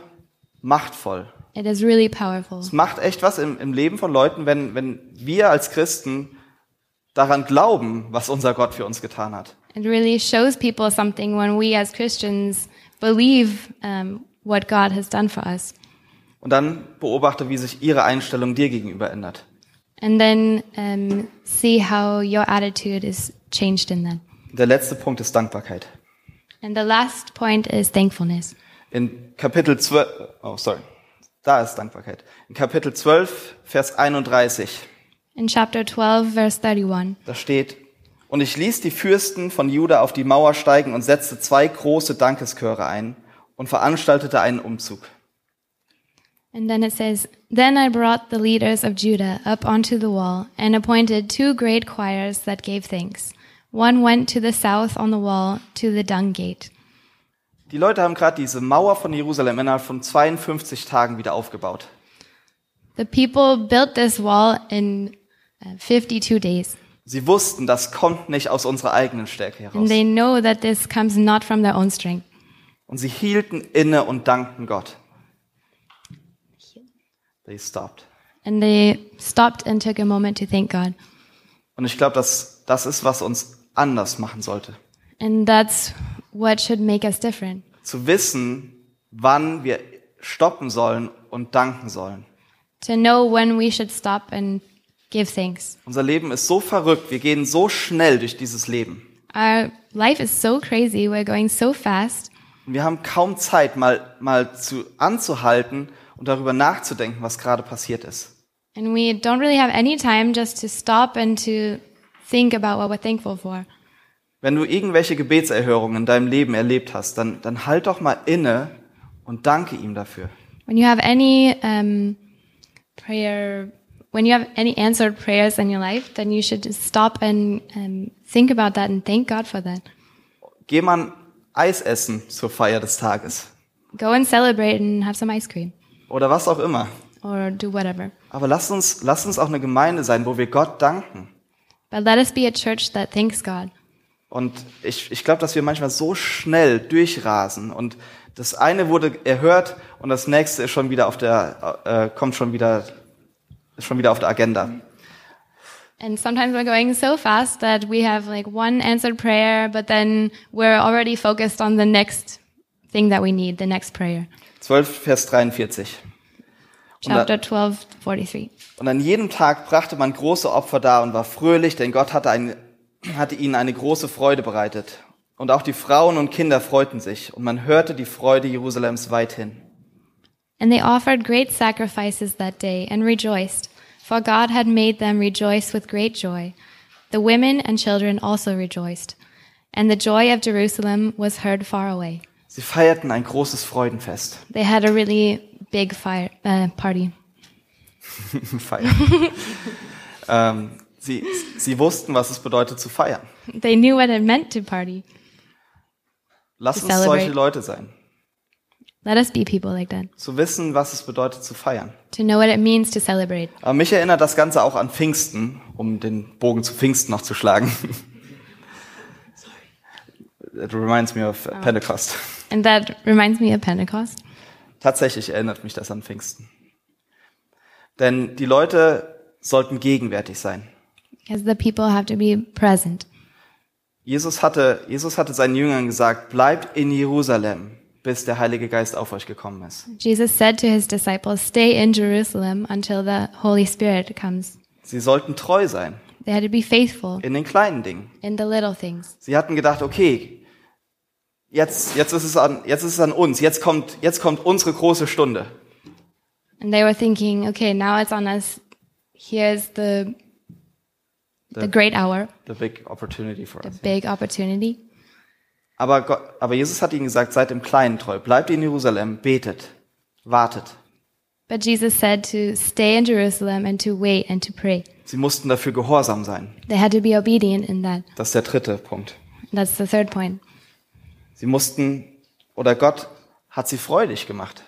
machtvoll. It is really powerful. Es macht echt was im, im Leben von Leuten, wenn, wenn wir als Christen daran glauben, was unser Gott für uns getan hat. It really shows people something when we as Christians believe um, what God has done for us. Und dann beobachte, wie sich ihre Einstellung dir gegenüber ändert. And then um, see how your attitude is changed in that. Der letzte Punkt ist Dankbarkeit. And the last point is thankfulness. In Kapitel 12, oh sorry, da ist Dankbarkeit. In Kapitel 12, Vers 31, In chapter 12, verse 31, da steht, und ich ließ die Fürsten von Juda auf die Mauer steigen und setzte zwei große Dankeschöre ein und veranstaltete einen Umzug. And then it says, Then I brought the leaders of Judah up onto the wall and appointed two great choirs that gave thanks. One went to the south on the wall to the dung gate. Die Leute haben gerade diese Mauer von Jerusalem innerhalb von 52 Tagen wieder aufgebaut. The people built this wall in uh, 52 days. Sie wussten, das kommt nicht aus unserer eigenen Stärke And heraus. they know that this comes not from their own strength. Und sie hielten inne und dankten Gott. They stopped. And they stopped and took a moment to thank God. Und ich glaube, dass das ist, was uns anders machen sollte. And that's what should make us different. Zu wissen, wann wir stoppen sollen und danken sollen. To know when we should stop and give thanks. Unser Leben ist so verrückt, wir gehen so schnell durch dieses Leben. Our life is so crazy. We're going so fast. Wir haben kaum Zeit, mal, mal zu, anzuhalten und darüber nachzudenken, was gerade passiert ist. And we don't really have any time just to stop and to think about what we're thankful for. Wenn du irgendwelche Gebetserhörungen in deinem Leben erlebt hast, dann, dann halt doch mal inne und danke ihm dafür. When you have any um, prayer, when you have any answered prayers in your life, then you should just stop and um, think about that and thank God for that. Geh mal Eis essen zur Feier des Tages Go and celebrate and have some ice cream oder was auch immer. or do whatever. Aber lass uns, lass uns auch eine Gemeinde sein, wo wir Gott danken. But let us be a church that thanks God. Und ich, ich glaube, dass wir manchmal so schnell durchrasen und das eine wurde erhört und das nächste ist schon wieder auf der, äh, kommt schon wieder, ist schon wieder auf der Agenda. And sometimes we're going so fast that we have like one answered prayer, but then we're already focused on the next thing that we need, the next prayer. 12, Vers 43. Und da- Chapter 12, 43. Und an jedem Tag brachte man große Opfer dar und war fröhlich, denn Gott hatte, ein, hatte ihnen eine große Freude bereitet. Und auch die Frauen und Kinder freuten sich, und man hörte die Freude Jerusalems weithin. And they offered great sacrifices that day and rejoiced, for God had made them rejoice with great joy. The women and children also rejoiced, and the joy of Jerusalem was heard far away. Sie feierten ein großes Freudenfest. They had a really big fire, uh, party. Feiern. ähm, sie, sie wussten, was es bedeutet zu feiern. They knew what it meant to party. Lass To uns celebrate. solche Leute sein. Let us be people like that, Zu wissen, was es bedeutet zu feiern. to know what it means to celebrate. Aber mich erinnert das Ganze auch an Pfingsten, um den Bogen zu Pfingsten noch zu schlagen. It reminds me of Pentecost. And that reminds me of Pentecost. Tatsächlich erinnert mich das an Pfingsten. Denn die Leute sollten gegenwärtig sein. Because the people have to be present. Jesus hatte, Jesus hatte seinen Jüngern gesagt, bleibt in Jerusalem, bis der Heilige Geist auf euch gekommen ist. Jesus said to his disciples, Stay in Jerusalem until the Holy Spirit comes. Sie sollten treu sein They had to be faithful in den kleinen Dingen. in the little things. Sie hatten gedacht, okay, jetzt, jetzt, ist es an, jetzt ist es an uns, jetzt kommt, jetzt kommt unsere große Stunde. And they were thinking, okay, now it's on us. Here's the the great hour, The big opportunity for the us. big opportunity. Aber, Gott, aber Jesus hat ihnen gesagt, seid im Kleinen treu, bleibt in Jerusalem, betet, wartet. But Jesus said to stay in Jerusalem and to wait and to pray. Sie mussten dafür gehorsam sein. They had to be obedient in that. Das ist der dritte Punkt. That's the third point. Sie mussten, oder Gott hat sie freudig gemacht.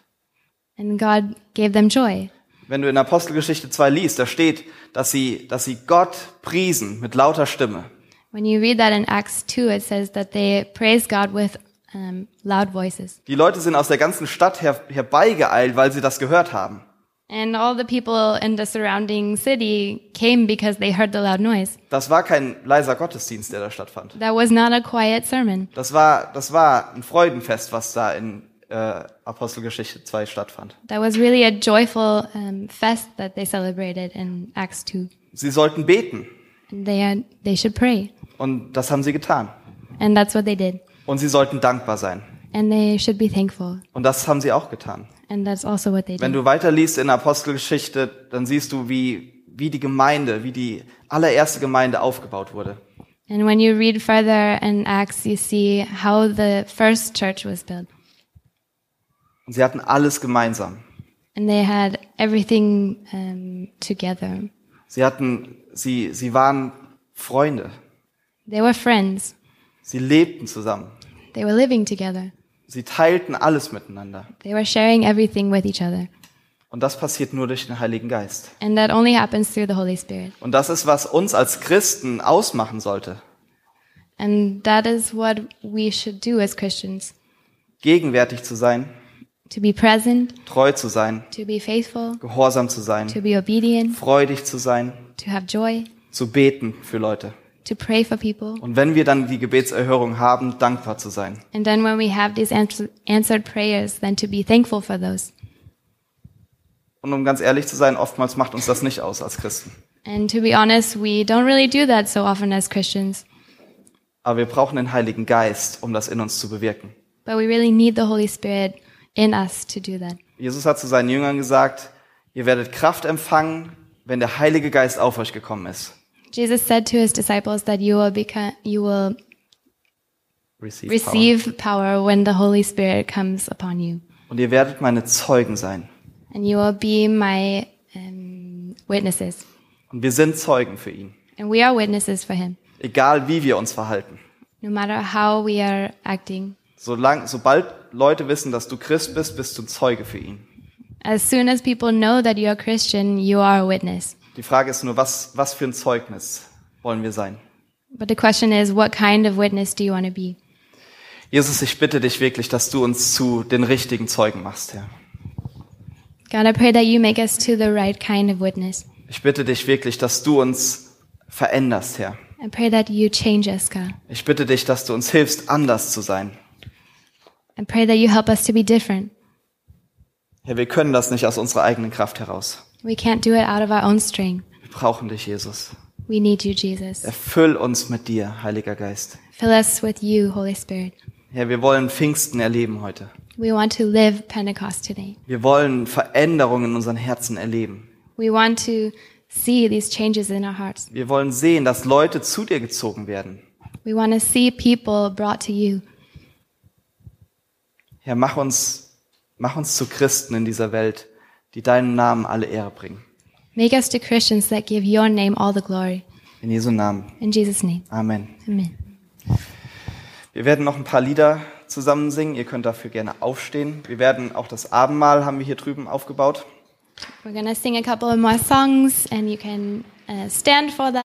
And God gave them joy. Wenn du in Apostelgeschichte 2 liest, da steht, dass sie, dass sie Gott priesen mit lauter Stimme. When you read that in Acts 2, it says that they praised God with um, loud voices. Die Leute sind aus der ganzen Stadt her, herbeigeeilt, weil sie das gehört haben. And all the people in the surrounding city came because they heard the loud noise. Das war kein leiser Gottesdienst, der da stattfand. That was not a quiet sermon. Das war, das war ein Freudenfest, was da in äh, Apostelgeschichte 2 stattfand. That was really a joyful um, fest that they celebrated in Acts 2. Sie sollten beten And they, had, they should pray. und das haben sie getan. And that's what they did. Und sie sollten dankbar sein And they should be thankful. und das haben sie auch getan. And that's also what they Wenn did. du weiterliest in Apostelgeschichte, dann siehst du, wie, wie die Gemeinde, wie die allererste Gemeinde aufgebaut wurde. And when you read further in Acts, you see how the first church was built. Und sie hatten alles gemeinsam. And they had everything um, together. Sie hatten, sie, sie waren Freunde. They were friends. Sie lebten zusammen. They were living together. Sie teilten alles miteinander. They were sharing everything with each other. Und das passiert nur durch den Heiligen Geist. And that only happens through the Holy Spirit. Und das ist, was uns als Christen ausmachen sollte. And that is what we should do as Christians Gegenwärtig zu sein, to be present, treu zu sein, to be faithful, gehorsam zu sein, to be obedient, freudig zu sein, to have joy, zu beten für Leute. To pray for people. Und wenn wir dann die Gebetserhörung haben, dankbar zu sein. And then when we have these ans- answered prayers, then to be thankful for those. Und um ganz ehrlich zu sein, oftmals macht uns das nicht aus als Christen. And to be honest, we don't really do that so often as Christians. Aber wir brauchen den Heiligen Geist, um das in uns zu bewirken. But we really need the Holy Spirit in us to do that. Jesus hat zu seinen Jüngern gesagt, ihr werdet Kraft empfangen, wenn der Heilige Geist auf euch gekommen ist. Jesus said to his disciples that you will become, you will Receive receive power when the Holy Spirit comes upon you. Und ihr werdet meine Zeugen sein. And you will be my um, witnesses. Und wir sind Zeugen für ihn. And we are witnesses for him. Egal wie wir uns verhalten. No matter how we are acting. Solang, sobald Leute wissen, dass du Christ bist, bist du Zeuge für ihn. As soon as people know that you're a Christian, you are a witness. Die Frage ist nur, was, was für ein Zeugnis wollen wir sein? But the question is, what kind of witness do you want to be? Jesus, ich bitte dich wirklich, dass du uns zu den richtigen Zeugen machst, Herr. God, I pray that you make us to the right kind of witness. Ich bitte dich wirklich, dass du uns veränderst, Herr. I pray that you change us, God. Ich bitte dich, dass du uns hilfst, anders zu sein. I pray that you help us to be different. Herr, wir können das nicht aus unserer eigenen Kraft heraus. We can't do it out of our own strength. Wir brauchen dich, Jesus. We need you, Jesus. Erfüll uns mit dir, Heiliger Geist. Fill us with you, Holy Spirit. Herr, wir wollen Pfingsten erleben heute. We want to live Pentecost today. Wir wollen Veränderungen in unseren Herzen erleben. We want to see these changes in our hearts. Wir wollen sehen, dass Leute zu dir gezogen werden. We want to see people brought to you. Herr, mach uns, mach uns zu Christen in dieser Welt, die deinen Namen alle Ehre bringen. Make us to Christians that give your name all the glory. In Jesu Namen. In Jesus' name. Amen. Amen. Wir werden noch ein paar Lieder zusammen singen. Ihr könnt dafür gerne aufstehen. Wir werden auch das Abendmahl haben wir hier drüben aufgebaut. We're to sing a couple of more songs, and you can uh, stand for that.